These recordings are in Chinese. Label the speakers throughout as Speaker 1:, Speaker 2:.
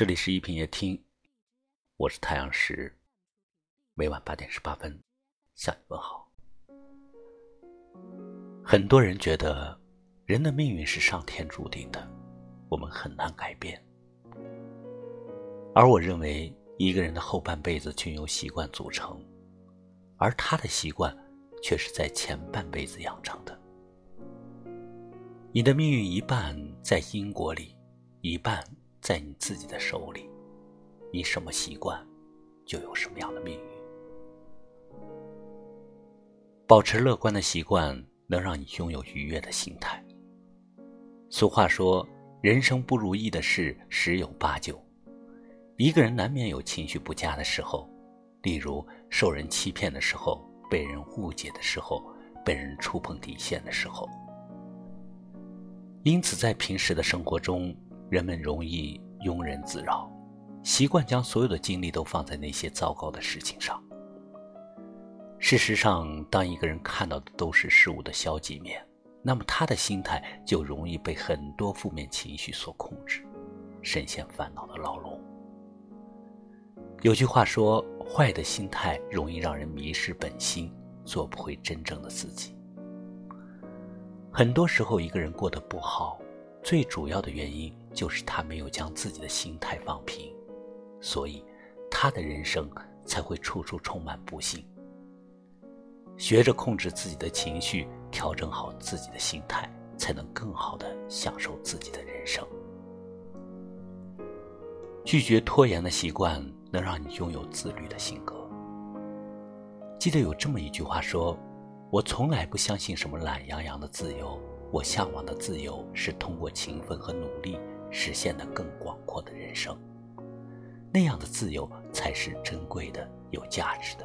Speaker 1: 这里是一品夜听，我是太阳石，每晚八点十八分向你问好。很多人觉得人的命运是上天注定的，我们很难改变。而我认为，一个人的后半辈子均由习惯组成，而他的习惯却是在前半辈子养成的。你的命运一半在因果里，一半在你自己的手里。你什么习惯，就有什么样的命运。保持乐观的习惯，能让你拥有愉悦的心态。俗话说：“人生不如意的事十有八九。”一个人难免有情绪不佳的时候，例如受人欺骗的时候，被人误解的时候，被人触碰底线的时候。因此，在平时的生活中，人们容易庸人自扰，习惯将所有的精力都放在那些糟糕的事情上。事实上，当一个人看到的都是事物的消极面，那么他的心态就容易被很多负面情绪所控制，深陷烦恼的牢笼。有句话说：“坏的心态容易让人迷失本心，做不回真正的自己。”很多时候，一个人过得不好，最主要的原因就是他没有将自己的心态放平，所以他的人生才会处处充满不幸。学着控制自己的情绪，调整好自己的心态，才能更好的享受自己的人生。拒绝拖延的习惯，能让你拥有自律的性格。记得有这么一句话说。我从来不相信什么懒洋洋的自由，我向往的自由是通过勤奋和努力实现的更广阔的人生。那样的自由才是珍贵的、有价值的。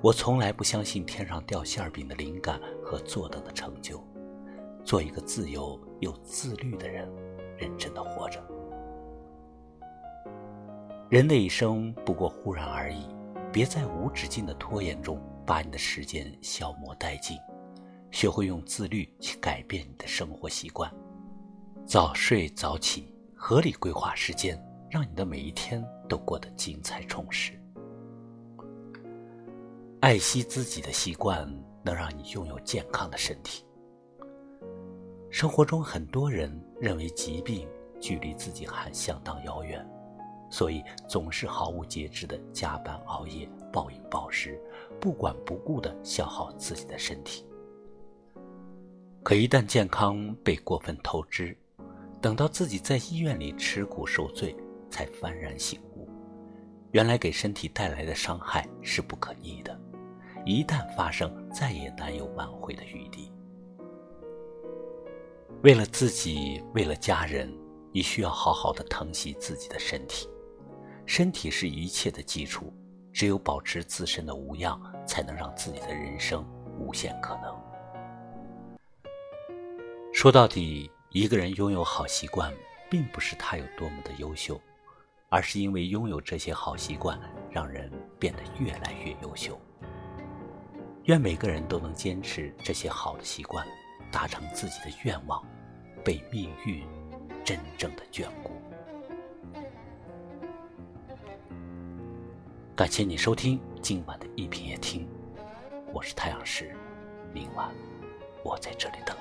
Speaker 1: 我从来不相信天上掉馅饼的灵感和坐等的成就。做一个自由又自律的人，认真的活着。人的一生不过忽然而已，别在无止境的拖延中。把你的时间消磨殆尽，学会用自律去改变你的生活习惯，早睡早起，合理规划时间，让你的每一天都过得精彩充实。爱惜自己的习惯，能让你拥有健康的身体。生活中很多人认为疾病距离自己还相当遥远。所以总是毫无节制的加班熬夜、暴饮暴食，不管不顾的消耗自己的身体。可一旦健康被过分透支，等到自己在医院里吃苦受罪，才幡然醒悟，原来给身体带来的伤害是不可逆的，一旦发生，再也难有挽回的余地。为了自己，为了家人，你需要好好的疼惜自己的身体。身体是一切的基础，只有保持自身的无恙，才能让自己的人生无限可能。说到底，一个人拥有好习惯，并不是他有多么的优秀，而是因为拥有这些好习惯，让人变得越来越优秀。愿每个人都能坚持这些好的习惯，达成自己的愿望，被命运真正的眷顾。感谢你收听今晚的一品夜听，我是太阳石，明晚我在这里等。